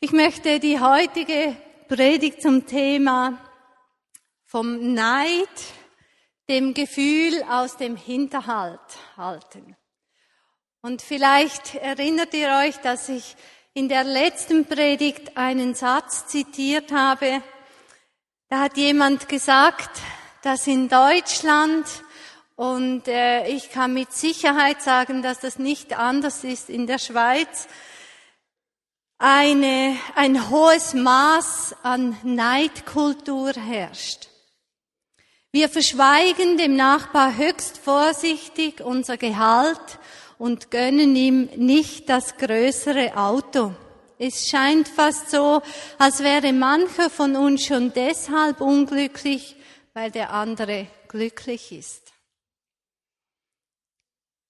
Ich möchte die heutige Predigt zum Thema vom Neid, dem Gefühl aus dem Hinterhalt halten. Und vielleicht erinnert ihr euch, dass ich in der letzten Predigt einen Satz zitiert habe. Da hat jemand gesagt, dass in Deutschland und äh, ich kann mit Sicherheit sagen, dass das nicht anders ist in der Schweiz, eine, ein hohes Maß an Neidkultur herrscht. Wir verschweigen dem Nachbar höchst vorsichtig unser Gehalt und gönnen ihm nicht das größere Auto. Es scheint fast so, als wäre mancher von uns schon deshalb unglücklich, weil der andere glücklich ist.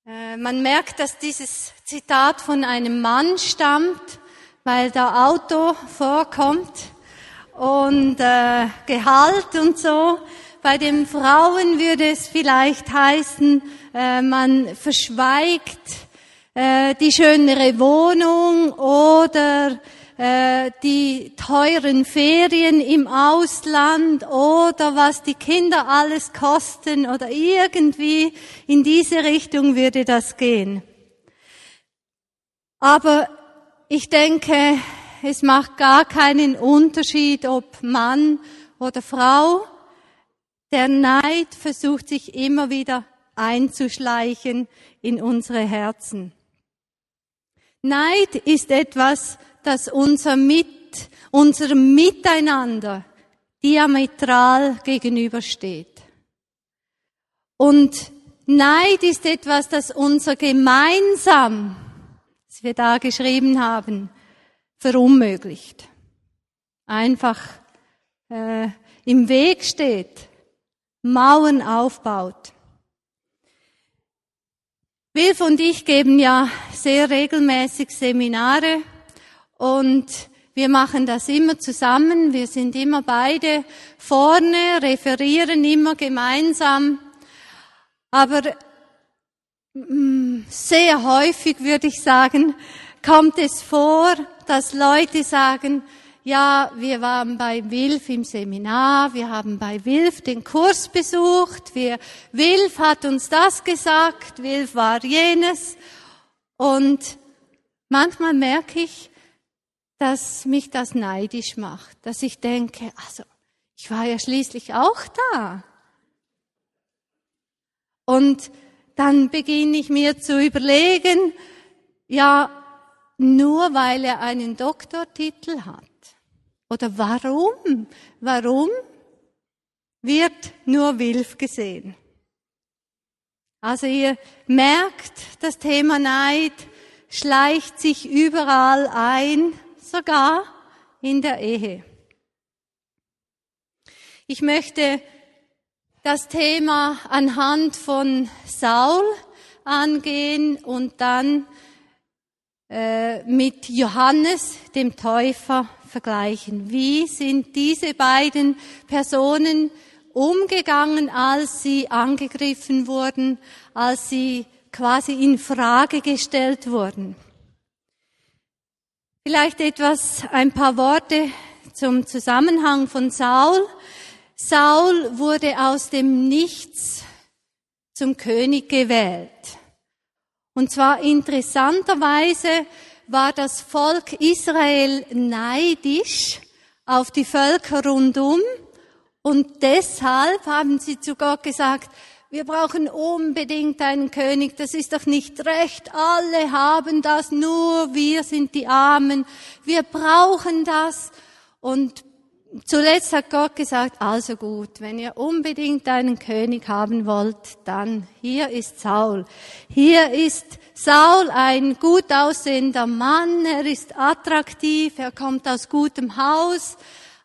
Äh, man merkt, dass dieses Zitat von einem Mann stammt, weil da Auto vorkommt und äh, Gehalt und so. Bei den Frauen würde es vielleicht heißen, äh, man verschweigt äh, die schönere Wohnung oder äh, die teuren Ferien im Ausland oder was die Kinder alles kosten oder irgendwie in diese Richtung würde das gehen. Aber ich denke, es macht gar keinen Unterschied, ob Mann oder Frau. Der Neid versucht sich immer wieder einzuschleichen in unsere Herzen. Neid ist etwas, das unser Mit, unserem Miteinander diametral gegenübersteht. Und Neid ist etwas, das unser gemeinsam, wir da geschrieben haben, verunmöglicht. Einfach äh, im Weg steht, Mauern aufbaut. Wilf und ich geben ja sehr regelmäßig Seminare und wir machen das immer zusammen. Wir sind immer beide vorne, referieren immer gemeinsam. Aber sehr häufig würde ich sagen, kommt es vor, dass Leute sagen, ja, wir waren bei Wilf im Seminar, wir haben bei Wilf den Kurs besucht, wir, Wilf hat uns das gesagt, Wilf war jenes. Und manchmal merke ich, dass mich das neidisch macht, dass ich denke, also, ich war ja schließlich auch da. Und dann beginne ich mir zu überlegen, ja, nur weil er einen Doktortitel hat oder warum? Warum wird nur Wilf gesehen? Also ihr merkt, das Thema Neid schleicht sich überall ein, sogar in der Ehe. Ich möchte das Thema anhand von Saul angehen und dann äh, mit Johannes, dem Täufer, vergleichen. Wie sind diese beiden Personen umgegangen, als sie angegriffen wurden, als sie quasi in Frage gestellt wurden? Vielleicht etwas, ein paar Worte zum Zusammenhang von Saul. Saul wurde aus dem Nichts zum König gewählt. Und zwar interessanterweise war das Volk Israel neidisch auf die Völker rundum und deshalb haben sie zu Gott gesagt, wir brauchen unbedingt einen König, das ist doch nicht recht, alle haben das, nur wir sind die Armen, wir brauchen das. Und zuletzt hat Gott gesagt, also gut, wenn ihr unbedingt einen König haben wollt, dann hier ist Saul. Hier ist Saul ein gut aussehender Mann, er ist attraktiv, er kommt aus gutem Haus.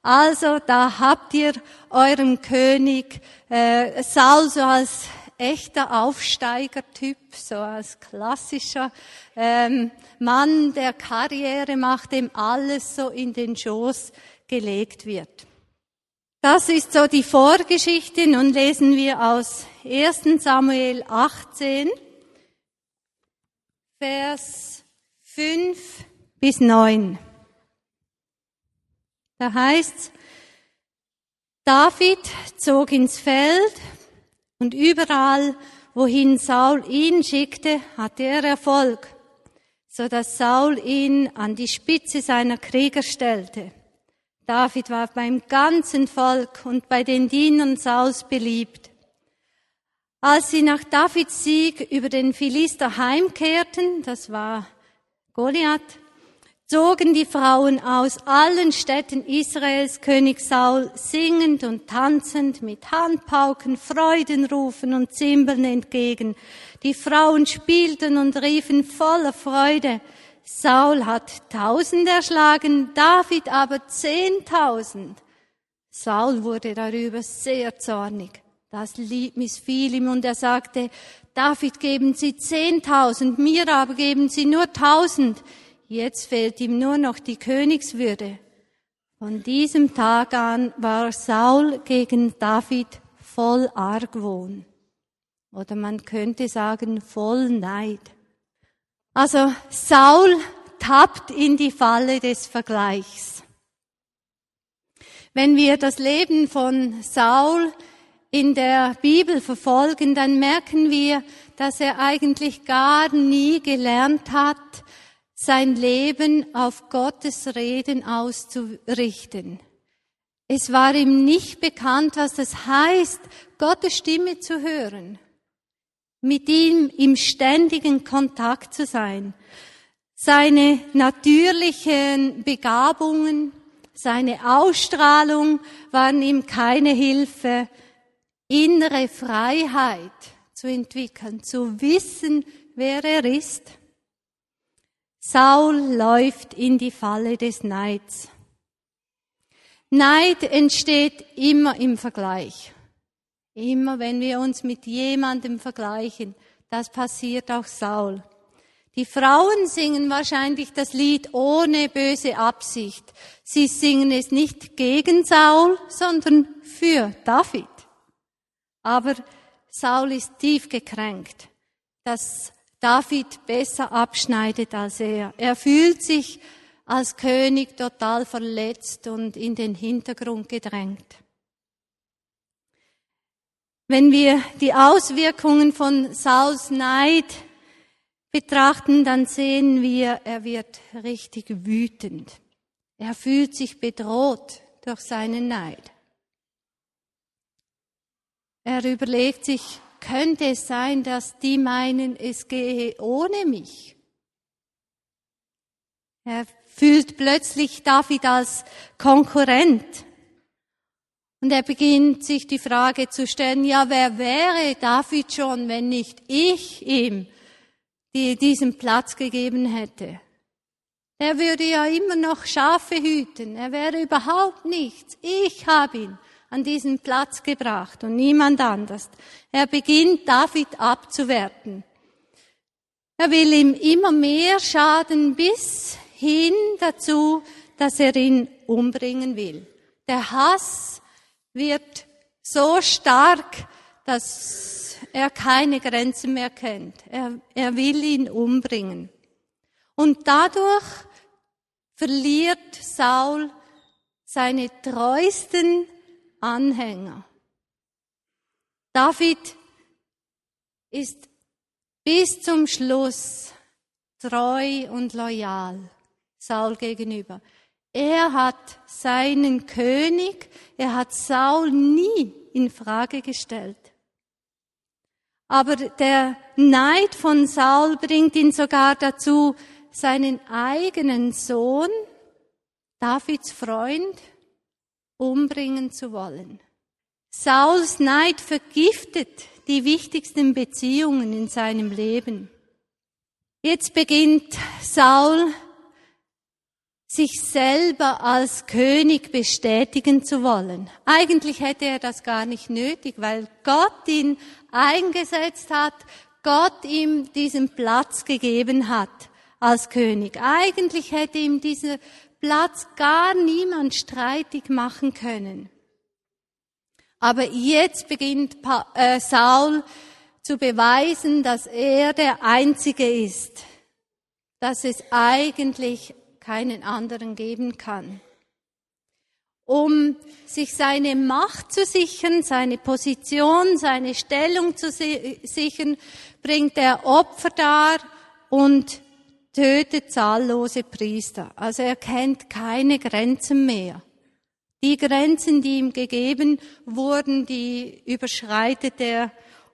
Also da habt ihr euren König äh, Saul so als echter Aufsteigertyp, so als klassischer ähm, Mann, der Karriere macht, dem alles so in den Schoß gelegt wird. Das ist so die Vorgeschichte. Nun lesen wir aus 1 Samuel 18, Vers 5 bis 9. Da heißt's, David zog ins Feld und überall, wohin Saul ihn schickte, hatte er Erfolg, so dass Saul ihn an die Spitze seiner Krieger stellte. David war beim ganzen Volk und bei den Dienern Sauls beliebt. Als sie nach Davids Sieg über den Philister heimkehrten, das war Goliath, zogen die Frauen aus allen Städten Israels König Saul singend und tanzend mit Handpauken, Freudenrufen und Zimbeln entgegen. Die Frauen spielten und riefen voller Freude, Saul hat tausend erschlagen, David aber zehntausend. Saul wurde darüber sehr zornig. Das Lied missfiel ihm und er sagte, David geben Sie zehntausend, mir aber geben Sie nur tausend. Jetzt fehlt ihm nur noch die Königswürde. Von diesem Tag an war Saul gegen David voll Argwohn. Oder man könnte sagen voll Neid. Also Saul tappt in die Falle des Vergleichs. Wenn wir das Leben von Saul in der Bibel verfolgen, dann merken wir, dass er eigentlich gar nie gelernt hat, sein Leben auf Gottes Reden auszurichten. Es war ihm nicht bekannt, was das heißt, Gottes Stimme zu hören mit ihm im ständigen Kontakt zu sein. Seine natürlichen Begabungen, seine Ausstrahlung waren ihm keine Hilfe, innere Freiheit zu entwickeln, zu wissen, wer er ist. Saul läuft in die Falle des Neids. Neid entsteht immer im Vergleich. Immer wenn wir uns mit jemandem vergleichen, das passiert auch Saul. Die Frauen singen wahrscheinlich das Lied ohne böse Absicht. Sie singen es nicht gegen Saul, sondern für David. Aber Saul ist tief gekränkt, dass David besser abschneidet als er. Er fühlt sich als König total verletzt und in den Hintergrund gedrängt. Wenn wir die Auswirkungen von Sauls Neid betrachten, dann sehen wir, er wird richtig wütend. Er fühlt sich bedroht durch seinen Neid. Er überlegt sich, könnte es sein, dass die meinen, es gehe ohne mich? Er fühlt plötzlich David als Konkurrent. Und er beginnt sich die Frage zu stellen, ja, wer wäre David schon, wenn nicht ich ihm die, diesen Platz gegeben hätte? Er würde ja immer noch Schafe hüten. Er wäre überhaupt nichts. Ich habe ihn an diesen Platz gebracht und niemand anders. Er beginnt David abzuwerten. Er will ihm immer mehr schaden bis hin dazu, dass er ihn umbringen will. Der Hass wird so stark, dass er keine Grenzen mehr kennt. Er, er will ihn umbringen. Und dadurch verliert Saul seine treuesten Anhänger. David ist bis zum Schluss treu und loyal Saul gegenüber. Er hat seinen König, er hat Saul nie in Frage gestellt. Aber der Neid von Saul bringt ihn sogar dazu, seinen eigenen Sohn, Davids Freund, umbringen zu wollen. Sauls Neid vergiftet die wichtigsten Beziehungen in seinem Leben. Jetzt beginnt Saul sich selber als König bestätigen zu wollen. Eigentlich hätte er das gar nicht nötig, weil Gott ihn eingesetzt hat, Gott ihm diesen Platz gegeben hat als König. Eigentlich hätte ihm dieser Platz gar niemand streitig machen können. Aber jetzt beginnt äh, Saul zu beweisen, dass er der Einzige ist, dass es eigentlich keinen anderen geben kann. um sich seine Macht zu sichern, seine Position, seine Stellung zu sichern, bringt er Opfer dar und tötet zahllose Priester. Also er kennt keine Grenzen mehr. Die Grenzen, die ihm gegeben wurden, die überschreitet er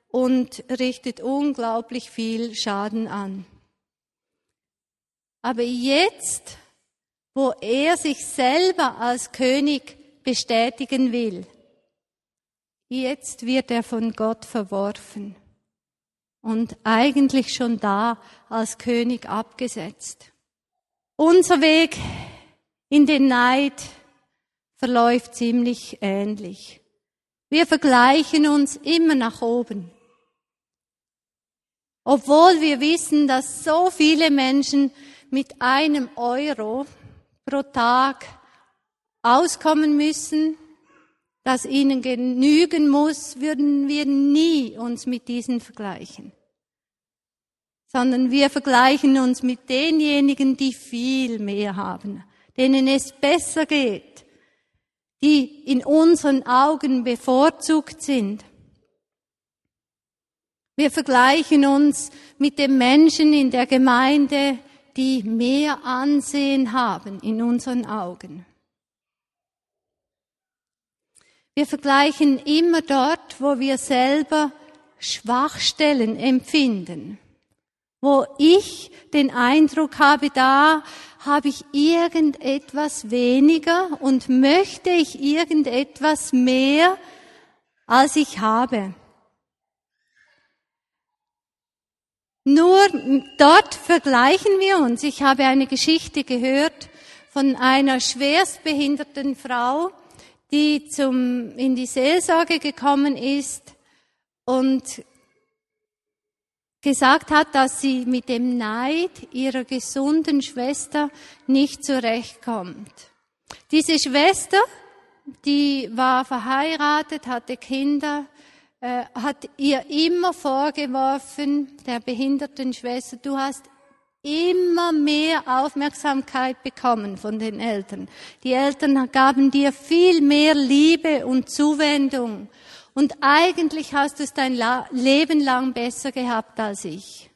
und richtet unglaublich viel Schaden an. Aber jetzt, wo er sich selber als König bestätigen will, jetzt wird er von Gott verworfen und eigentlich schon da als König abgesetzt. Unser Weg in den Neid verläuft ziemlich ähnlich. Wir vergleichen uns immer nach oben. Obwohl wir wissen, dass so viele Menschen mit einem Euro pro Tag auskommen müssen, das ihnen genügen muss, würden wir nie uns mit diesen vergleichen. Sondern wir vergleichen uns mit denjenigen, die viel mehr haben, denen es besser geht, die in unseren Augen bevorzugt sind. Wir vergleichen uns mit den Menschen in der Gemeinde, die mehr Ansehen haben in unseren Augen. Wir vergleichen immer dort, wo wir selber Schwachstellen empfinden, wo ich den Eindruck habe, da habe ich irgendetwas weniger und möchte ich irgendetwas mehr, als ich habe. Nur dort vergleichen wir uns. Ich habe eine Geschichte gehört von einer schwerstbehinderten Frau, die zum, in die Seelsorge gekommen ist und gesagt hat, dass sie mit dem Neid ihrer gesunden Schwester nicht zurechtkommt. Diese Schwester, die war verheiratet, hatte Kinder, äh, hat ihr immer vorgeworfen, der behinderten Schwester, du hast immer mehr Aufmerksamkeit bekommen von den Eltern. Die Eltern gaben dir viel mehr Liebe und Zuwendung. Und eigentlich hast du es dein Leben lang besser gehabt als ich.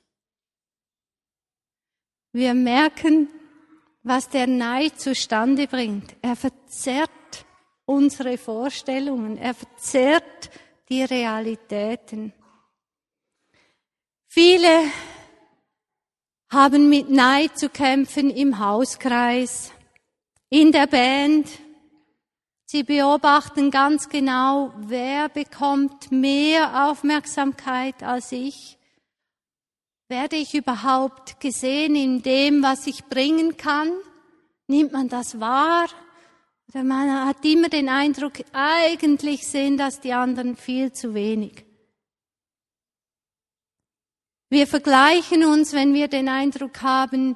Wir merken, was der Neid zustande bringt. Er verzerrt unsere Vorstellungen. Er verzerrt die Realitäten. Viele haben mit Neid zu kämpfen im Hauskreis, in der Band. Sie beobachten ganz genau, wer bekommt mehr Aufmerksamkeit als ich. Werde ich überhaupt gesehen in dem, was ich bringen kann? Nimmt man das wahr? Oder man hat immer den Eindruck, eigentlich sehen das die anderen viel zu wenig. Wir vergleichen uns, wenn wir den Eindruck haben,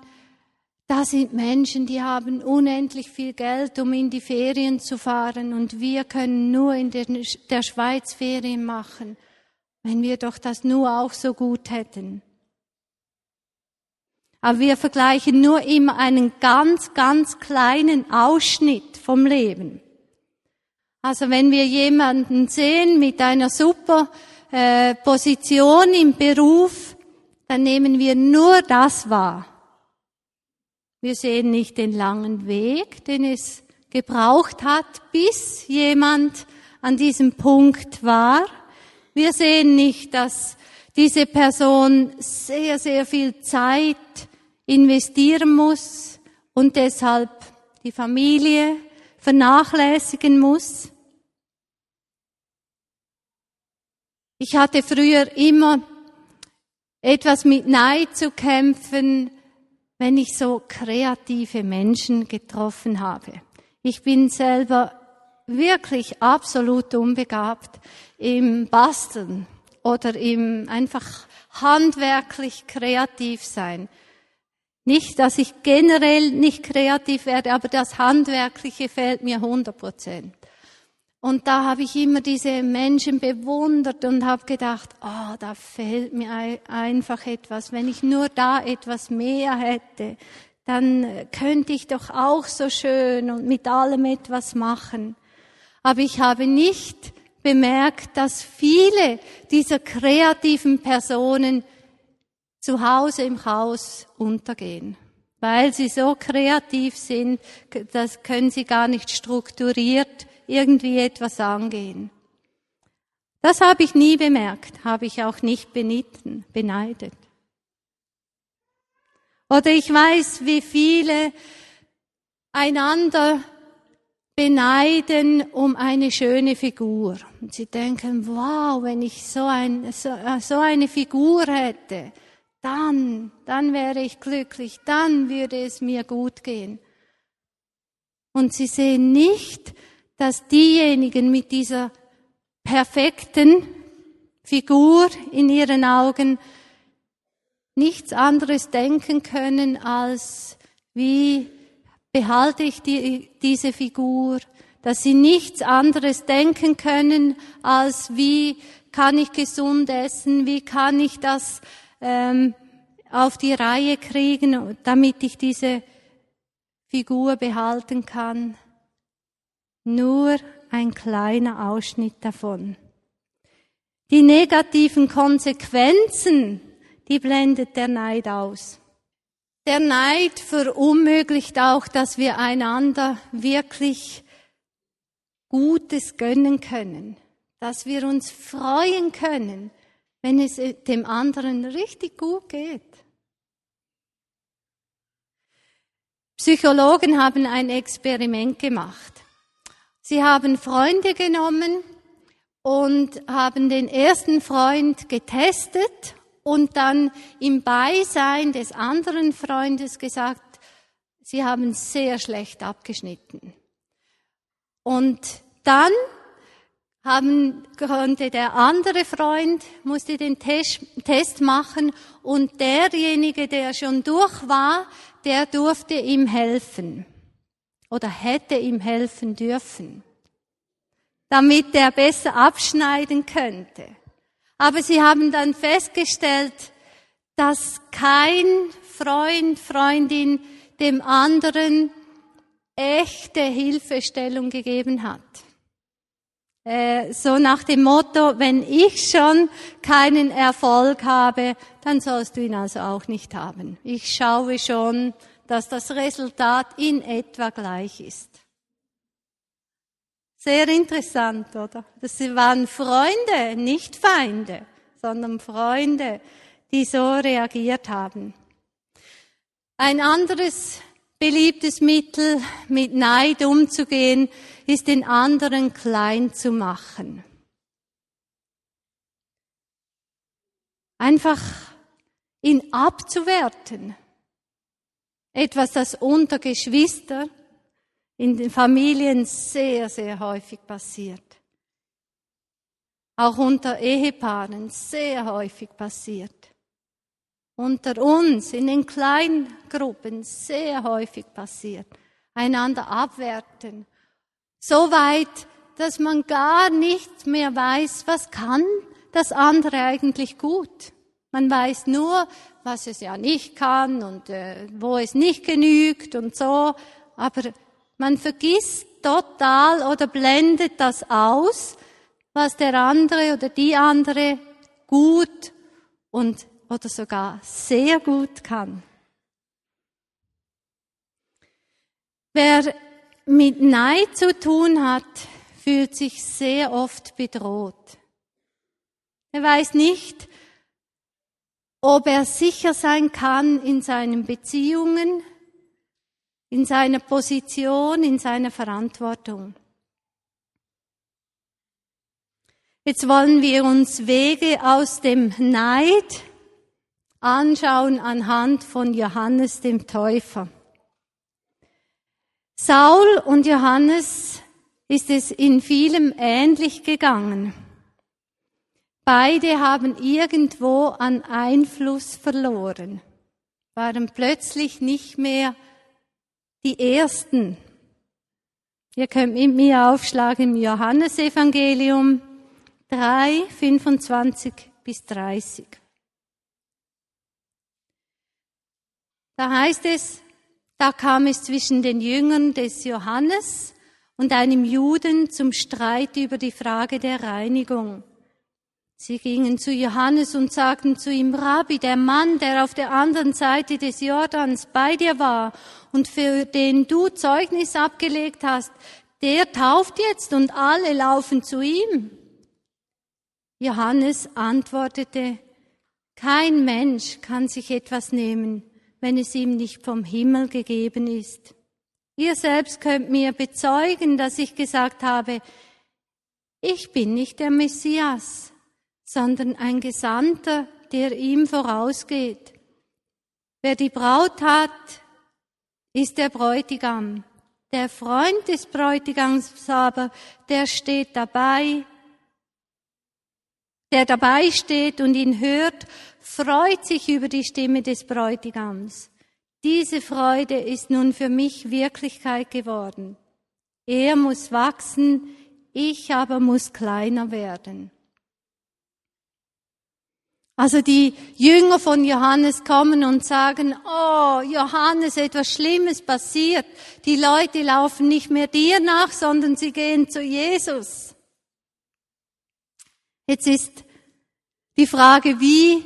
da sind Menschen, die haben unendlich viel Geld, um in die Ferien zu fahren und wir können nur in der Schweiz Ferien machen, wenn wir doch das nur auch so gut hätten. Aber wir vergleichen nur immer einen ganz, ganz kleinen Ausschnitt vom Leben. Also wenn wir jemanden sehen mit einer super äh, Position im Beruf, dann nehmen wir nur das wahr. Wir sehen nicht den langen Weg, den es gebraucht hat, bis jemand an diesem Punkt war. Wir sehen nicht, dass diese Person sehr, sehr viel Zeit investieren muss und deshalb die Familie vernachlässigen muss. Ich hatte früher immer etwas mit Neid zu kämpfen, wenn ich so kreative Menschen getroffen habe. Ich bin selber wirklich absolut unbegabt im Basteln oder im einfach handwerklich kreativ sein. Nicht, dass ich generell nicht kreativ werde, aber das Handwerkliche fehlt mir 100 Prozent. Und da habe ich immer diese Menschen bewundert und habe gedacht, oh, da fehlt mir einfach etwas. Wenn ich nur da etwas mehr hätte, dann könnte ich doch auch so schön und mit allem etwas machen. Aber ich habe nicht bemerkt, dass viele dieser kreativen Personen zu Hause im Haus untergehen. Weil sie so kreativ sind, das können sie gar nicht strukturiert irgendwie etwas angehen. Das habe ich nie bemerkt, habe ich auch nicht benitten, beneidet. Oder ich weiß, wie viele einander beneiden um eine schöne Figur. Und sie denken, wow, wenn ich so, ein, so, so eine Figur hätte, dann, dann wäre ich glücklich, dann würde es mir gut gehen. Und sie sehen nicht, dass diejenigen mit dieser perfekten Figur in ihren Augen nichts anderes denken können als, wie behalte ich die, diese Figur, dass sie nichts anderes denken können als, wie kann ich gesund essen, wie kann ich das ähm, auf die Reihe kriegen, damit ich diese Figur behalten kann. Nur ein kleiner Ausschnitt davon. Die negativen Konsequenzen, die blendet der Neid aus. Der Neid verunmöglicht auch, dass wir einander wirklich Gutes gönnen können, dass wir uns freuen können, wenn es dem anderen richtig gut geht. Psychologen haben ein Experiment gemacht. Sie haben Freunde genommen und haben den ersten Freund getestet und dann im Beisein des anderen Freundes gesagt, sie haben sehr schlecht abgeschnitten. Und dann haben, konnte der andere Freund, musste den Test machen und derjenige, der schon durch war, der durfte ihm helfen oder hätte ihm helfen dürfen, damit er besser abschneiden könnte. Aber sie haben dann festgestellt, dass kein Freund, Freundin dem anderen echte Hilfestellung gegeben hat. Äh, so nach dem Motto, wenn ich schon keinen Erfolg habe, dann sollst du ihn also auch nicht haben. Ich schaue schon, dass das Resultat in etwa gleich ist. Sehr interessant, oder? Das waren Freunde, nicht Feinde, sondern Freunde, die so reagiert haben. Ein anderes beliebtes Mittel, mit Neid umzugehen, ist den anderen klein zu machen. Einfach ihn abzuwerten. Etwas, das unter Geschwister in den Familien sehr, sehr häufig passiert. Auch unter Ehepaaren sehr häufig passiert. Unter uns in den Kleingruppen sehr häufig passiert. Einander abwerten. So weit, dass man gar nicht mehr weiß, was kann das andere eigentlich gut. Man weiß nur, was es ja nicht kann und äh, wo es nicht genügt und so, aber man vergisst total oder blendet das aus, was der andere oder die andere gut und oder sogar sehr gut kann. Wer mit Neid zu tun hat, fühlt sich sehr oft bedroht. Er weiß nicht, ob er sicher sein kann in seinen Beziehungen, in seiner Position, in seiner Verantwortung. Jetzt wollen wir uns Wege aus dem Neid anschauen anhand von Johannes dem Täufer. Saul und Johannes ist es in vielem ähnlich gegangen. Beide haben irgendwo an Einfluss verloren, waren plötzlich nicht mehr die Ersten. Ihr könnt mit mir aufschlagen im Johannesevangelium 3, 25 bis 30. Da heißt es, Da kam es zwischen den Jüngern des Johannes und einem Juden zum Streit über die Frage der Reinigung. Sie gingen zu Johannes und sagten zu ihm, Rabbi, der Mann, der auf der anderen Seite des Jordans bei dir war und für den du Zeugnis abgelegt hast, der tauft jetzt und alle laufen zu ihm. Johannes antwortete, kein Mensch kann sich etwas nehmen, wenn es ihm nicht vom Himmel gegeben ist. Ihr selbst könnt mir bezeugen, dass ich gesagt habe, ich bin nicht der Messias, sondern ein Gesandter, der ihm vorausgeht. Wer die Braut hat, ist der Bräutigam. Der Freund des Bräutigams aber, der steht dabei, der dabei steht und ihn hört, freut sich über die Stimme des Bräutigams. Diese Freude ist nun für mich Wirklichkeit geworden. Er muss wachsen, ich aber muss kleiner werden. Also die Jünger von Johannes kommen und sagen, oh, Johannes, etwas Schlimmes passiert. Die Leute laufen nicht mehr dir nach, sondern sie gehen zu Jesus. Jetzt ist die Frage, wie,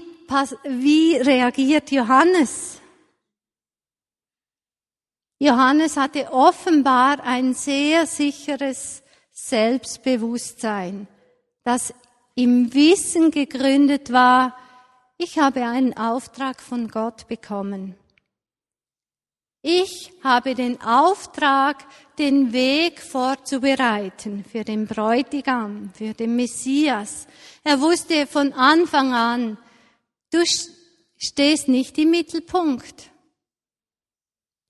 wie reagiert Johannes? Johannes hatte offenbar ein sehr sicheres Selbstbewusstsein, das im Wissen gegründet war, ich habe einen Auftrag von Gott bekommen. Ich habe den Auftrag, den Weg vorzubereiten für den Bräutigam, für den Messias. Er wusste von Anfang an, du stehst nicht im Mittelpunkt.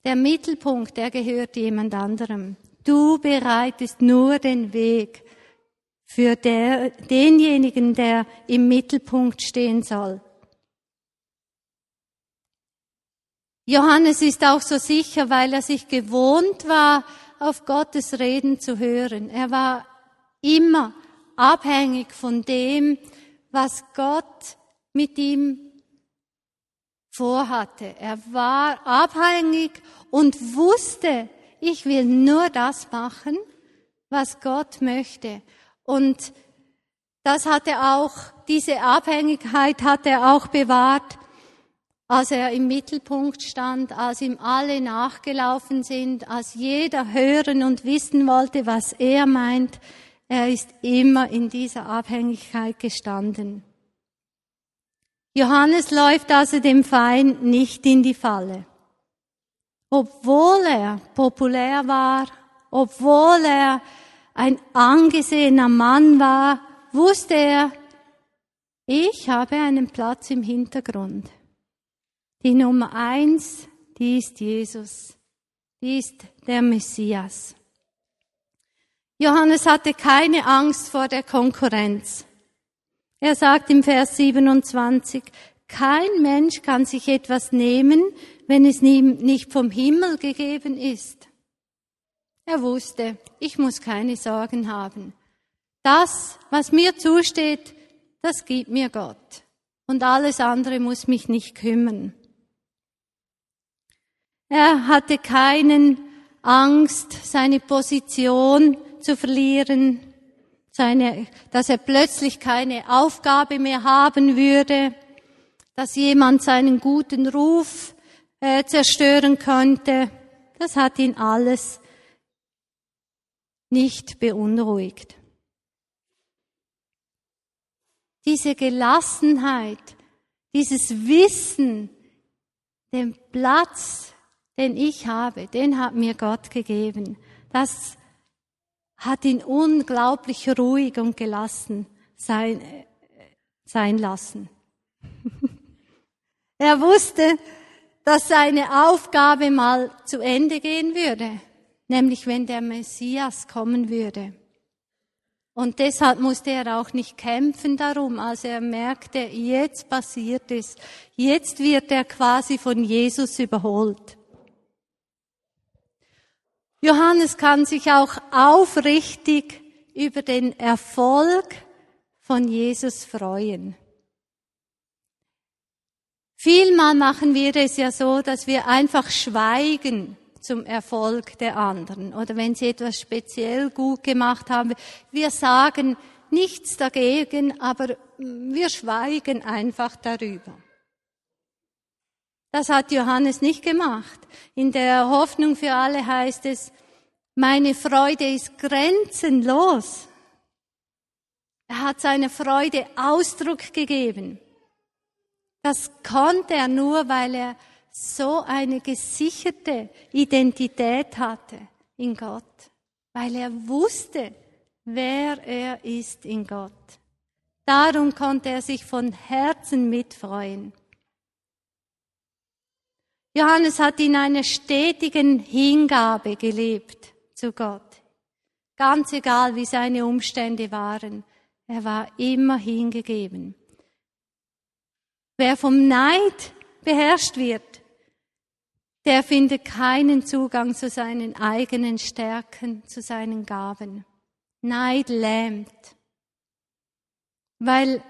Der Mittelpunkt, der gehört jemand anderem. Du bereitest nur den Weg für der, denjenigen, der im Mittelpunkt stehen soll. Johannes ist auch so sicher, weil er sich gewohnt war, auf Gottes Reden zu hören. Er war immer abhängig von dem, was Gott mit ihm vorhatte. Er war abhängig und wusste, ich will nur das machen, was Gott möchte. Und das hat er auch, diese Abhängigkeit hat er auch bewahrt, als er im Mittelpunkt stand, als ihm alle nachgelaufen sind, als jeder hören und wissen wollte, was er meint. Er ist immer in dieser Abhängigkeit gestanden. Johannes läuft also dem Feind nicht in die Falle. Obwohl er populär war, obwohl er ein angesehener Mann war, wusste er, ich habe einen Platz im Hintergrund. Die Nummer eins, die ist Jesus. Die ist der Messias. Johannes hatte keine Angst vor der Konkurrenz. Er sagt im Vers 27, kein Mensch kann sich etwas nehmen, wenn es ihm nicht vom Himmel gegeben ist. Er wusste, ich muss keine Sorgen haben. Das, was mir zusteht, das gibt mir Gott. Und alles andere muss mich nicht kümmern. Er hatte keinen Angst, seine Position zu verlieren seine, dass er plötzlich keine Aufgabe mehr haben würde, dass jemand seinen guten Ruf äh, zerstören könnte. Das hat ihn alles nicht beunruhigt. Diese Gelassenheit, dieses Wissen, den Platz, den ich habe, den hat mir Gott gegeben. Das hat ihn unglaublich ruhig und gelassen sein, sein lassen. er wusste, dass seine Aufgabe mal zu Ende gehen würde, nämlich wenn der Messias kommen würde. Und deshalb musste er auch nicht kämpfen darum, als er merkte, jetzt passiert es, jetzt wird er quasi von Jesus überholt. Johannes kann sich auch aufrichtig über den Erfolg von Jesus freuen. Vielmal machen wir es ja so, dass wir einfach schweigen zum Erfolg der anderen oder wenn sie etwas speziell gut gemacht haben. Wir sagen nichts dagegen, aber wir schweigen einfach darüber. Das hat Johannes nicht gemacht. In der Hoffnung für alle heißt es, meine Freude ist grenzenlos. Er hat seiner Freude Ausdruck gegeben. Das konnte er nur, weil er so eine gesicherte Identität hatte in Gott, weil er wusste, wer er ist in Gott. Darum konnte er sich von Herzen mitfreuen. Johannes hat in einer stetigen Hingabe gelebt zu Gott. Ganz egal, wie seine Umstände waren. Er war immer hingegeben. Wer vom Neid beherrscht wird, der findet keinen Zugang zu seinen eigenen Stärken, zu seinen Gaben. Neid lähmt. Weil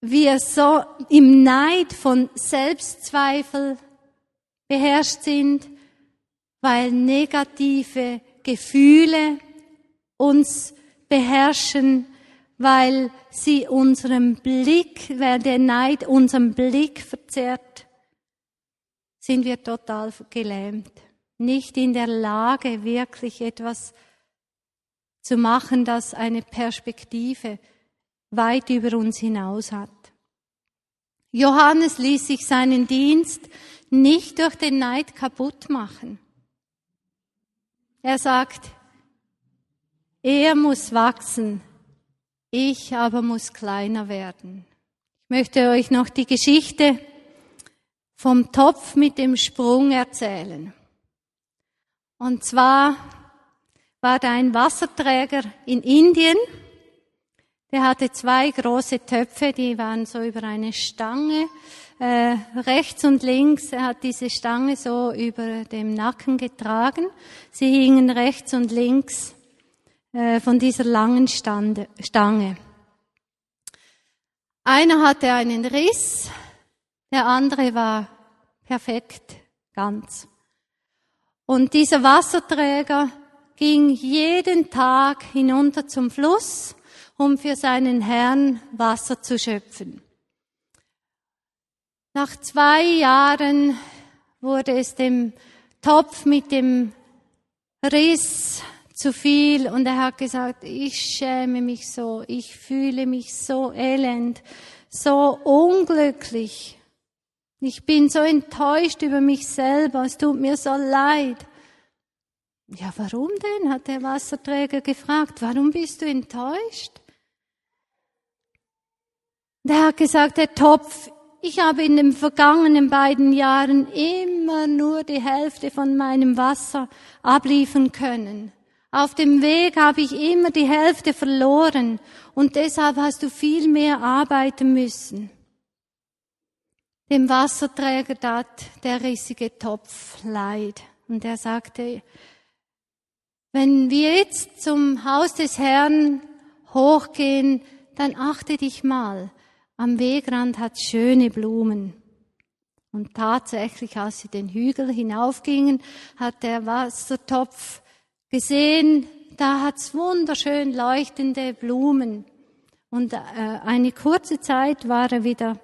wir so im Neid von Selbstzweifel beherrscht sind, weil negative Gefühle uns beherrschen, weil sie unseren Blick, weil der Neid unseren Blick verzerrt, sind wir total gelähmt, nicht in der Lage, wirklich etwas zu machen, das eine Perspektive weit über uns hinaus hat. Johannes ließ sich seinen Dienst nicht durch den Neid kaputt machen. Er sagt, er muss wachsen, ich aber muss kleiner werden. Ich möchte euch noch die Geschichte vom Topf mit dem Sprung erzählen. Und zwar war da ein Wasserträger in Indien, der hatte zwei große Töpfe, die waren so über eine Stange, äh, rechts und links. Er hat diese Stange so über dem Nacken getragen. Sie hingen rechts und links äh, von dieser langen Stande, Stange. Einer hatte einen Riss, der andere war perfekt, ganz. Und dieser Wasserträger ging jeden Tag hinunter zum Fluss um für seinen Herrn Wasser zu schöpfen. Nach zwei Jahren wurde es dem Topf mit dem Riss zu viel und er hat gesagt, ich schäme mich so, ich fühle mich so elend, so unglücklich. Ich bin so enttäuscht über mich selber, es tut mir so leid. Ja, warum denn? hat der Wasserträger gefragt. Warum bist du enttäuscht? Der hat gesagt, der Topf, ich habe in den vergangenen beiden Jahren immer nur die Hälfte von meinem Wasser abliefern können. Auf dem Weg habe ich immer die Hälfte verloren und deshalb hast du viel mehr arbeiten müssen. Dem Wasserträger tat der rissige Topf leid und er sagte, wenn wir jetzt zum Haus des Herrn hochgehen, dann achte dich mal, am Wegrand hat schöne Blumen. Und tatsächlich, als sie den Hügel hinaufgingen, hat der Wassertopf gesehen, da hat's wunderschön leuchtende Blumen. Und äh, eine kurze Zeit war er wieder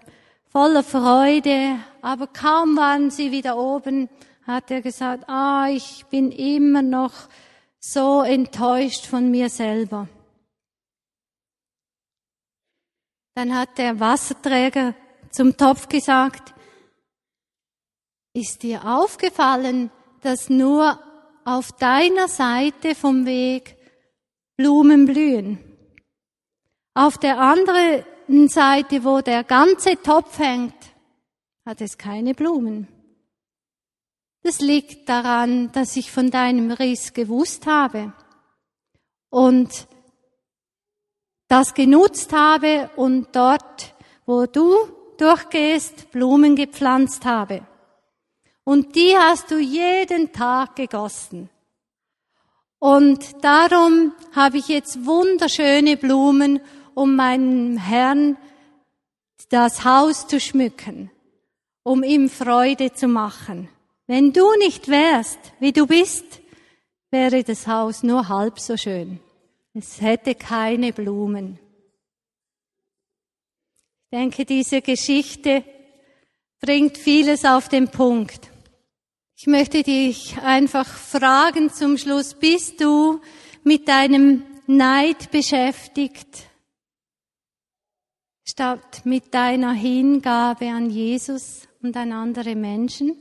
voller Freude, aber kaum waren sie wieder oben, hat er gesagt, ah, ich bin immer noch so enttäuscht von mir selber. Dann hat der Wasserträger zum Topf gesagt, ist dir aufgefallen, dass nur auf deiner Seite vom Weg Blumen blühen? Auf der anderen Seite, wo der ganze Topf hängt, hat es keine Blumen. Das liegt daran, dass ich von deinem Riss gewusst habe und das genutzt habe und dort, wo du durchgehst, Blumen gepflanzt habe. Und die hast du jeden Tag gegossen. Und darum habe ich jetzt wunderschöne Blumen, um meinem Herrn das Haus zu schmücken. um ihm Freude zu machen. Wenn du nicht wärst, wie du bist, wäre das Haus nur halb so schön. Es hätte keine Blumen. Ich denke, diese Geschichte bringt vieles auf den Punkt. Ich möchte dich einfach fragen zum Schluss, bist du mit deinem Neid beschäftigt, statt mit deiner Hingabe an Jesus und an andere Menschen?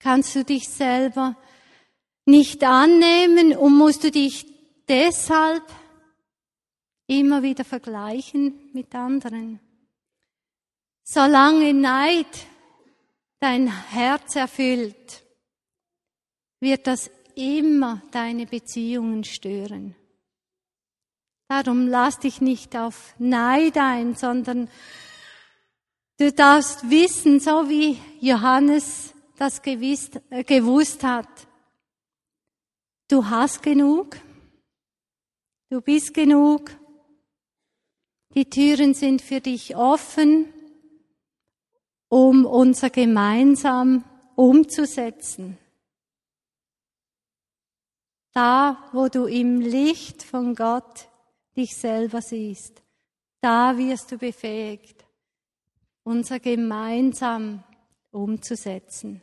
Kannst du dich selber nicht annehmen und musst du dich deshalb immer wieder vergleichen mit anderen? Solange Neid dein Herz erfüllt, wird das immer deine Beziehungen stören. Darum lass dich nicht auf Neid ein, sondern du darfst wissen, so wie Johannes das gewiss, äh, gewusst hat. Du hast genug. Du bist genug. Die Türen sind für dich offen, um unser gemeinsam umzusetzen. Da, wo du im Licht von Gott dich selber siehst, da wirst du befähigt, unser gemeinsam umzusetzen.